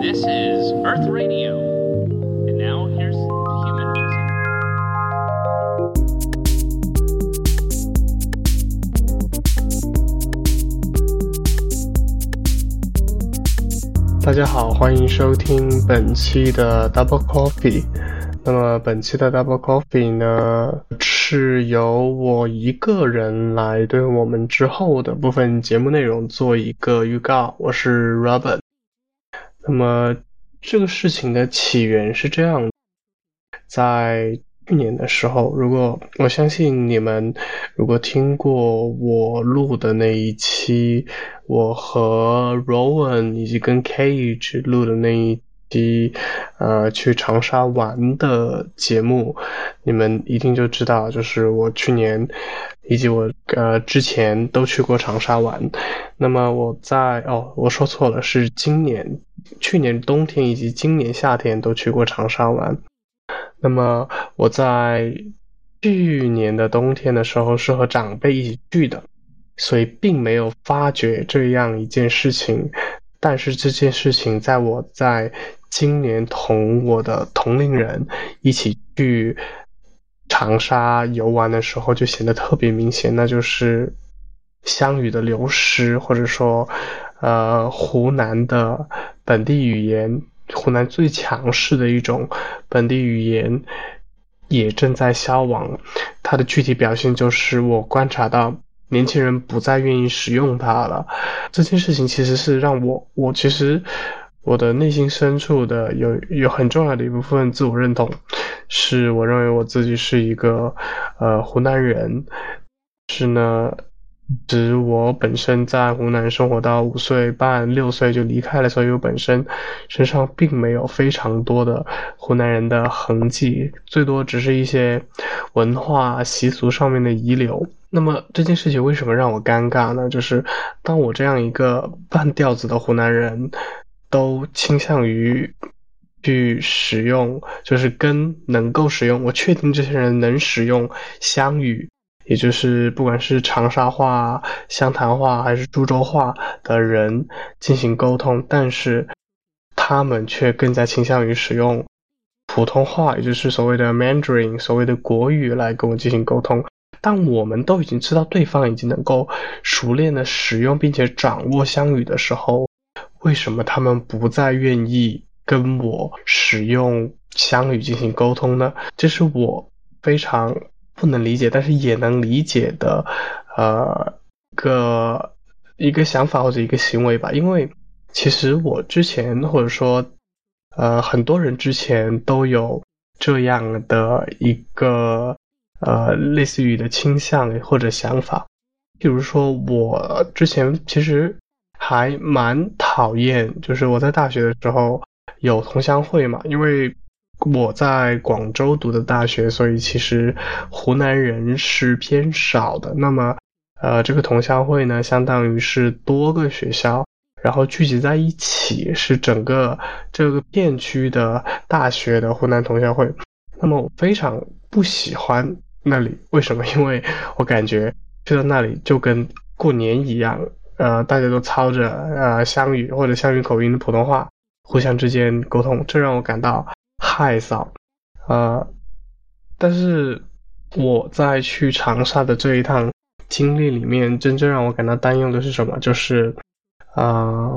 This is Earth Radio. And now here's human music. 大家好，欢迎收听本期的 Double Coffee。那么本期的 Double Coffee 呢，是由我一个人来对我们之后的部分节目内容做一个预告。我是 Robert。那么这个事情的起源是这样，在去年的时候，如果我相信你们如果听过我录的那一期，我和 Rowan 以及跟 Cage 录的那一呃，去长沙玩的节目，你们一定就知道，就是我去年以及我呃之前都去过长沙玩。那么我在哦，我说错了，是今年，去年冬天以及今年夏天都去过长沙玩。那么我在去年的冬天的时候是和长辈一起去的，所以并没有发觉这样一件事情。但是这件事情在我在今年同我的同龄人一起去长沙游玩的时候，就显得特别明显，那就是湘语的流失，或者说，呃，湖南的本地语言。湖南最强势的一种本地语言也正在消亡，它的具体表现就是我观察到年轻人不再愿意使用它了。这件事情其实是让我，我其实我的内心深处的有有很重要的一部分自我认同，是我认为我自己是一个呃湖南人，是呢。指我本身在湖南生活到五岁半六岁就离开了，所以我本身身上并没有非常多的湖南人的痕迹，最多只是一些文化习俗上面的遗留。那么这件事情为什么让我尴尬呢？就是当我这样一个半吊子的湖南人都倾向于去使用，就是跟能够使用，我确定这些人能使用湘语。也就是不管是长沙话、湘潭话还是株洲话的人进行沟通，但是他们却更加倾向于使用普通话，也就是所谓的 Mandarin，所谓的国语来跟我进行沟通。当我们都已经知道对方已经能够熟练的使用并且掌握湘语的时候，为什么他们不再愿意跟我使用湘语进行沟通呢？这是我非常。不能理解，但是也能理解的，呃，个一个想法或者一个行为吧。因为其实我之前或者说，呃，很多人之前都有这样的一个呃类似于的倾向或者想法。比如说，我之前其实还蛮讨厌，就是我在大学的时候有同乡会嘛，因为。我在广州读的大学，所以其实湖南人是偏少的。那么，呃，这个同乡会呢，相当于是多个学校，然后聚集在一起，是整个这个片区的大学的湖南同乡会。那么，我非常不喜欢那里，为什么？因为我感觉去到那里就跟过年一样，呃，大家都操着呃湘语或者湘语口音的普通话，互相之间沟通，这让我感到。害臊，呃，但是我在去长沙的这一趟经历里面，真正让我感到担忧的是什么？就是，啊，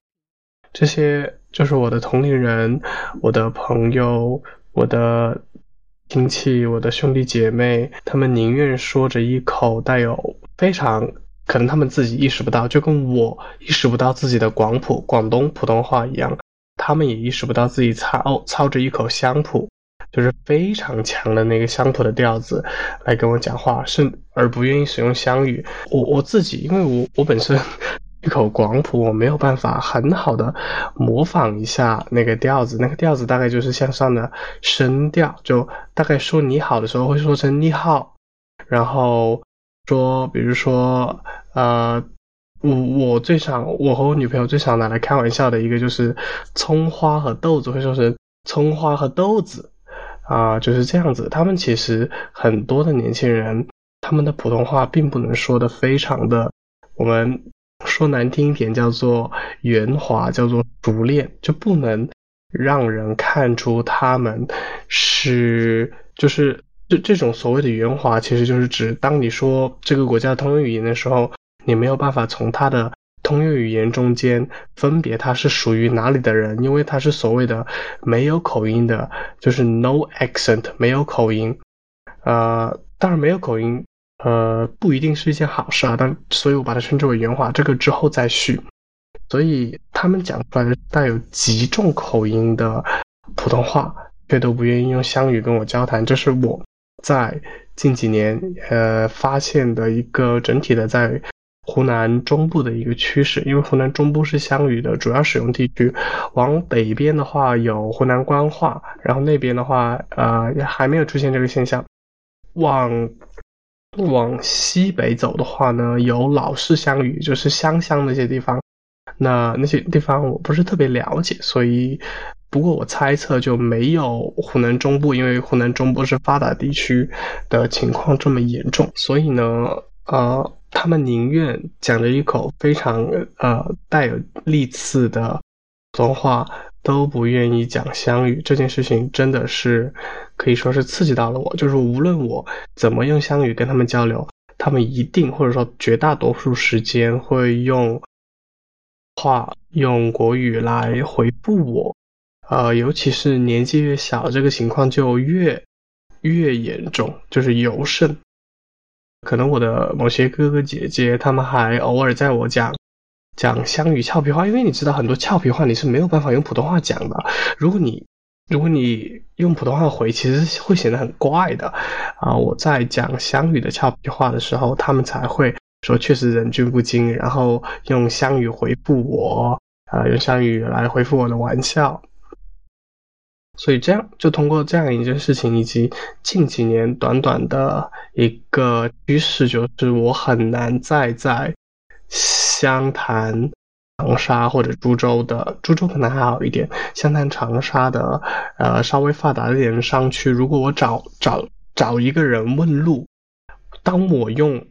这些就是我的同龄人、我的朋友、我的亲戚、我的兄弟姐妹，他们宁愿说着一口带有非常可能他们自己意识不到，就跟我意识不到自己的广普广东普通话一样。他们也意识不到自己操操着一口乡普，就是非常强的那个乡普的调子来跟我讲话，是而不愿意使用湘语。我我自己，因为我我本身一口广普，我没有办法很好的模仿一下那个调子。那个调子大概就是向上的声调，就大概说你好的时候会说成你好，然后说比如说呃。我我最常我和我女朋友最常拿来开玩笑的一个就是葱花和豆子会说成葱花和豆子啊，就是这样子。他们其实很多的年轻人，他们的普通话并不能说的非常的，我们说难听一点叫做圆滑，叫做熟练，就不能让人看出他们是就是这这种所谓的圆滑，其实就是指当你说这个国家的通用语言的时候，你没有办法从它的通用语言中间分别它是属于哪里的人，因为它是所谓的没有口音的，就是 no accent 没有口音。呃，当然没有口音，呃，不一定是一件好事啊。但所以我把它称之为圆滑，这个之后再续。所以他们讲出来的带有极重口音的普通话，却都不愿意用湘语跟我交谈，这是我在近几年呃发现的一个整体的在湖南中部的一个趋势。因为湖南中部是湘语的主要使用地区，往北边的话有湖南官话，然后那边的话呃还没有出现这个现象。往往西北走的话呢，有老式湘语，就是湘乡那些地方。那那些地方我不是特别了解，所以不过我猜测就没有湖南中部，因为湖南中部是发达地区的情况这么严重。所以呢，呃，他们宁愿讲着一口非常呃带有历次的普通话。都不愿意讲湘语这件事情，真的是可以说是刺激到了我。就是无论我怎么用湘语跟他们交流，他们一定或者说绝大多数时间会用话用国语来回复我。呃，尤其是年纪越小，这个情况就越越严重，就是尤甚。可能我的某些哥哥姐姐，他们还偶尔在我讲。讲湘语俏皮话，因为你知道很多俏皮话你是没有办法用普通话讲的。如果你如果你用普通话回，其实会显得很怪的啊！我在讲湘语的俏皮话的时候，他们才会说确实忍俊不禁，然后用湘语回复我，啊，用湘语来回复我的玩笑。所以这样就通过这样一件事情，以及近几年短短的一个趋势，就是我很难再在。湘潭、长沙或者株洲的，株洲可能还好一点。湘潭、长沙的，呃，稍微发达一点的商区，如果我找找找一个人问路，当我用，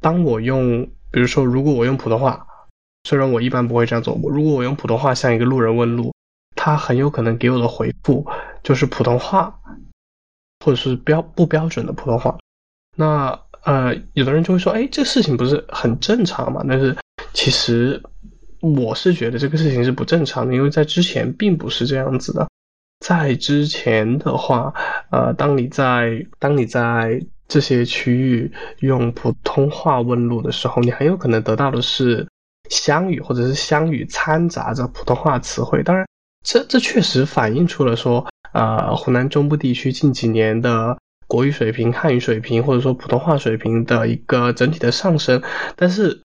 当我用，比如说，如果我用普通话，虽然我一般不会这样做，如果我用普通话向一个路人问路，他很有可能给我的回复就是普通话，或者是标不标准的普通话。那。呃，有的人就会说，哎，这事情不是很正常嘛？但是其实我是觉得这个事情是不正常的，因为在之前并不是这样子的。在之前的话，呃，当你在当你在这些区域用普通话问路的时候，你很有可能得到的是湘语或者是湘语掺杂着普通话词汇。当然，这这确实反映出了说，呃，湖南中部地区近几年的。国语水平、汉语水平，或者说普通话水平的一个整体的上升，但是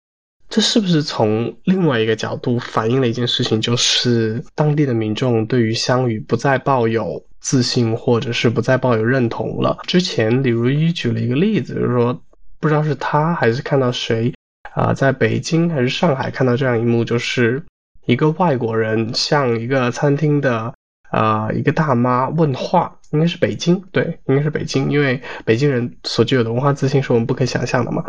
这是不是从另外一个角度反映了一件事情，就是当地的民众对于湘语不再抱有自信，或者是不再抱有认同了？之前李如一举了一个例子，就是说，不知道是他还是看到谁啊，在北京还是上海看到这样一幕，就是一个外国人向一个餐厅的。啊，一个大妈问话，应该是北京，对，应该是北京，因为北京人所具有的文化自信是我们不可想象的嘛。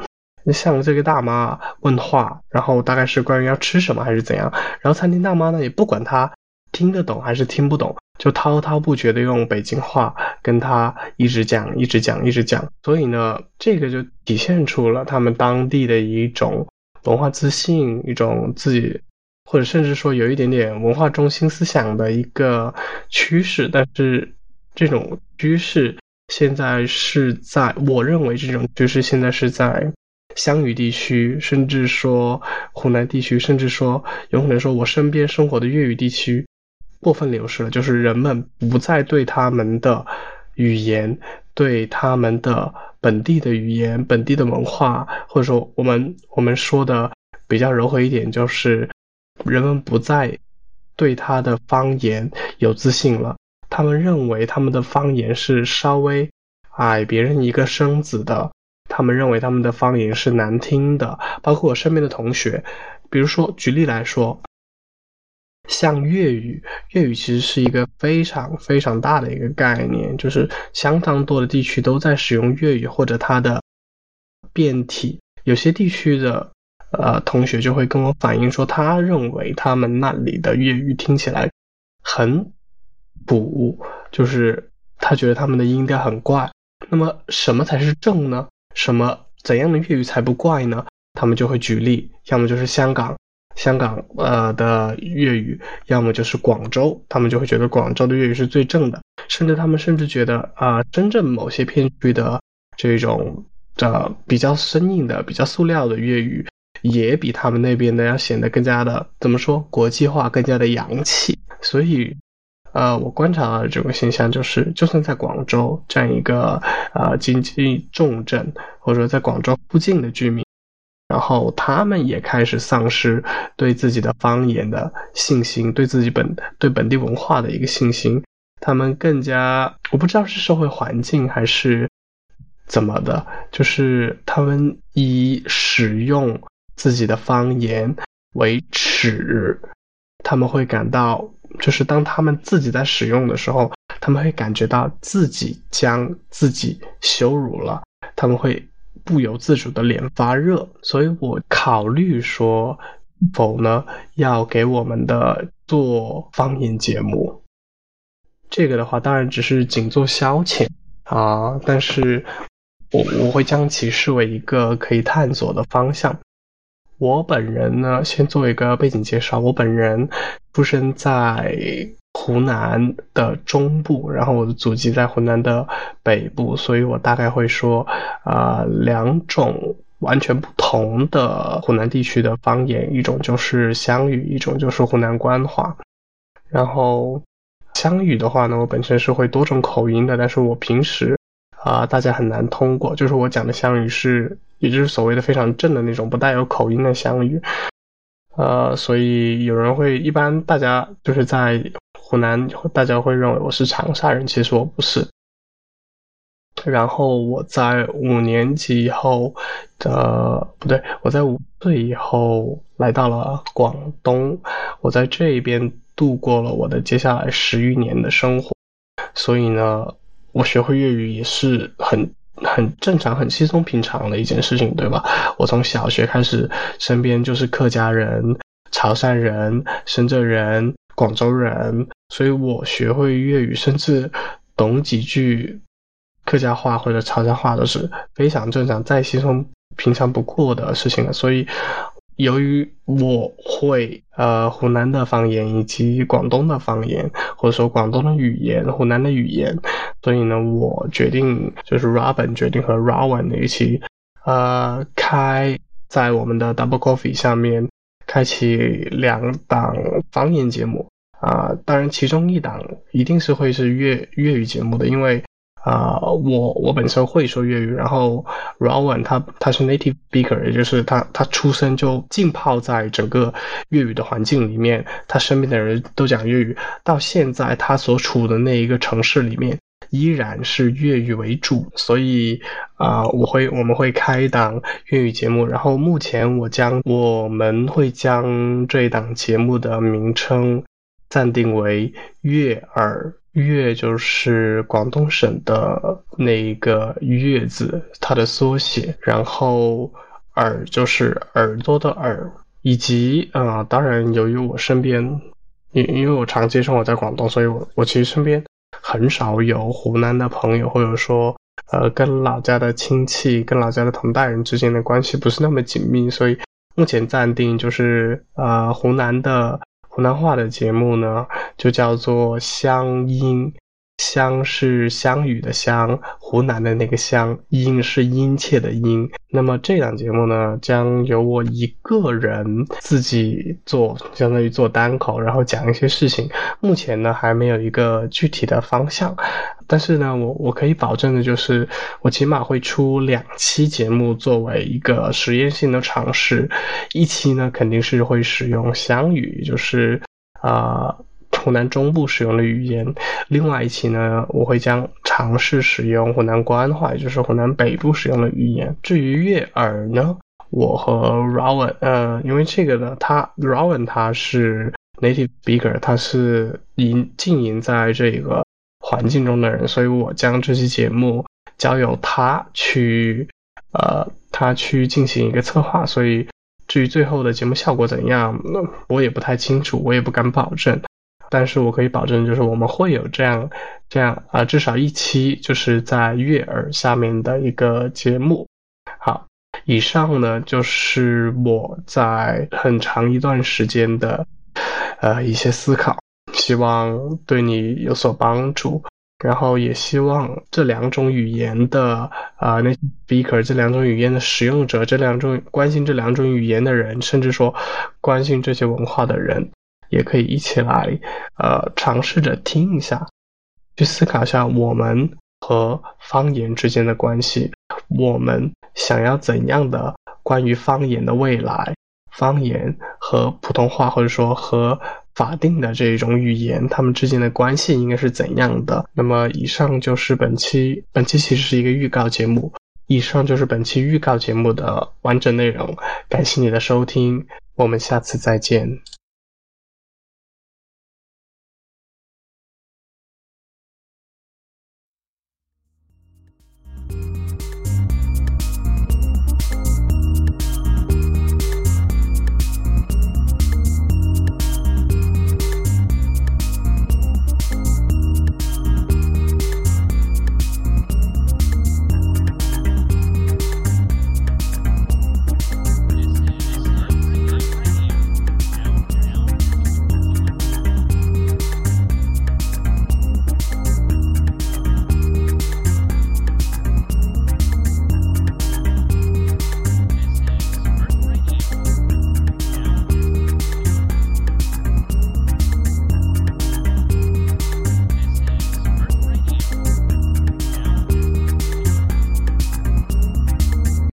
向这个大妈问话，然后大概是关于要吃什么还是怎样，然后餐厅大妈呢也不管他听得懂还是听不懂，就滔滔不绝的用北京话跟他一直讲，一直讲，一直讲。所以呢，这个就体现出了他们当地的一种文化自信，一种自己。或者甚至说有一点点文化中心思想的一个趋势，但是这种趋势现在是在我认为这种趋势现在是在湘语地区，甚至说湖南地区，甚至说有可能说我身边生活的粤语地区过分流失了，就是人们不再对他们的语言、对他们的本地的语言、本地的文化，或者说我们我们说的比较柔和一点，就是。人们不再对他的方言有自信了，他们认为他们的方言是稍微矮别人一个身子的，他们认为他们的方言是难听的。包括我身边的同学，比如说举例来说，像粤语，粤语其实是一个非常非常大的一个概念，就是相当多的地区都在使用粤语或者它的变体，有些地区的。呃，同学就会跟我反映说，他认为他们那里的粤语听起来很补，就是他觉得他们的音调很怪。那么什么才是正呢？什么怎样的粤语才不怪呢？他们就会举例，要么就是香港，香港呃的粤语，要么就是广州，他们就会觉得广州的粤语是最正的，甚至他们甚至觉得啊，深圳某些片区的这种的比较生硬的、比较塑料的粤语，也比他们那边的要显得更加的怎么说国际化，更加的洋气。所以，呃，我观察到这种现象就是，就算在广州这样一个呃经济重镇，或者说在广州附近的居民。然后他们也开始丧失对自己的方言的信心，对自己本对本地文化的一个信心。他们更加，我不知道是社会环境还是怎么的，就是他们以使用自己的方言为耻。他们会感到，就是当他们自己在使用的时候，他们会感觉到自己将自己羞辱了。他们会。不由自主的脸发热，所以我考虑说，否呢要给我们的做方言节目。这个的话，当然只是仅做消遣啊，但是我我会将其视为一个可以探索的方向。我本人呢，先做一个背景介绍，我本人出生在。湖南的中部，然后我的祖籍在湖南的北部，所以我大概会说，啊，两种完全不同的湖南地区的方言，一种就是湘语，一种就是湖南官话。然后湘语的话呢，我本身是会多种口音的，但是我平时啊，大家很难通过，就是我讲的湘语是，也就是所谓的非常正的那种不带有口音的湘语。呃，所以有人会一般大家就是在。湖南大家会认为我是长沙人，其实我不是。然后我在五年级以后的不对，我在五岁以后来到了广东，我在这边度过了我的接下来十余年的生活。所以呢，我学会粤语也是很很正常、很稀松平常的一件事情，对吧？我从小学开始，身边就是客家人、潮汕人、深圳人。广州人，所以我学会粤语，甚至懂几句客家话或者潮汕话都是非常正常、再稀松平常不过的事情了。所以，由于我会呃湖南的方言以及广东的方言，或者说广东的语言、湖南的语言，所以呢，我决定就是 Robin 决定和 Rowan 一起呃开在我们的 Double Coffee 下面。开启两档方言节目啊，当然其中一档一定是会是粤粤语节目的，因为啊，我我本身会说粤语，然后 Rowan 他他是 native speaker，也就是他他出生就浸泡在整个粤语的环境里面，他身边的人都讲粤语，到现在他所处的那一个城市里面。依然是粤语为主，所以啊，我会我们会开一档粤语节目，然后目前我将我们会将这一档节目的名称暂定为粤耳，粤就是广东省的那个粤字，它的缩写，然后耳就是耳朵的耳，以及啊，当然由于我身边，因因为我长期生活在广东，所以我我其实身边。很少有湖南的朋友，或者说，呃，跟老家的亲戚、跟老家的同代人之间的关系不是那么紧密，所以目前暂定就是，呃，湖南的湖南话的节目呢，就叫做乡音。湘是湘语的湘，湖南的那个湘，殷是殷切的殷。那么这档节目呢，将由我一个人自己做，相当于做单口，然后讲一些事情。目前呢，还没有一个具体的方向，但是呢，我我可以保证的就是，我起码会出两期节目作为一个实验性的尝试。一期呢，肯定是会使用湘语，就是啊。湖南中部使用的语言，另外一期呢，我会将尝试使用湖南官话，也就是湖南北部使用的语言。至于粤耳呢，我和 Rowan，呃，因为这个呢，他 Rowan 他是 native speaker，他是营经营在这个环境中的人，所以我将这期节目交由他去，呃，他去进行一个策划。所以至于最后的节目效果怎样，那我也不太清楚，我也不敢保证。但是我可以保证，就是我们会有这样这样啊，至少一期就是在悦耳下面的一个节目。好，以上呢就是我在很长一段时间的呃一些思考，希望对你有所帮助。然后也希望这两种语言的啊，那 speaker 这两种语言的使用者，这两种关心这两种语言的人，甚至说关心这些文化的人，也可以一起来呃尝试着听一下，去思考一下我们和方言之间的关系，我们想要怎样的关于方言的未来，方言和普通话或者说和。法定的这种语言，它们之间的关系应该是怎样的？那么，以上就是本期，本期其实是一个预告节目。以上就是本期预告节目的完整内容。感谢你的收听，我们下次再见。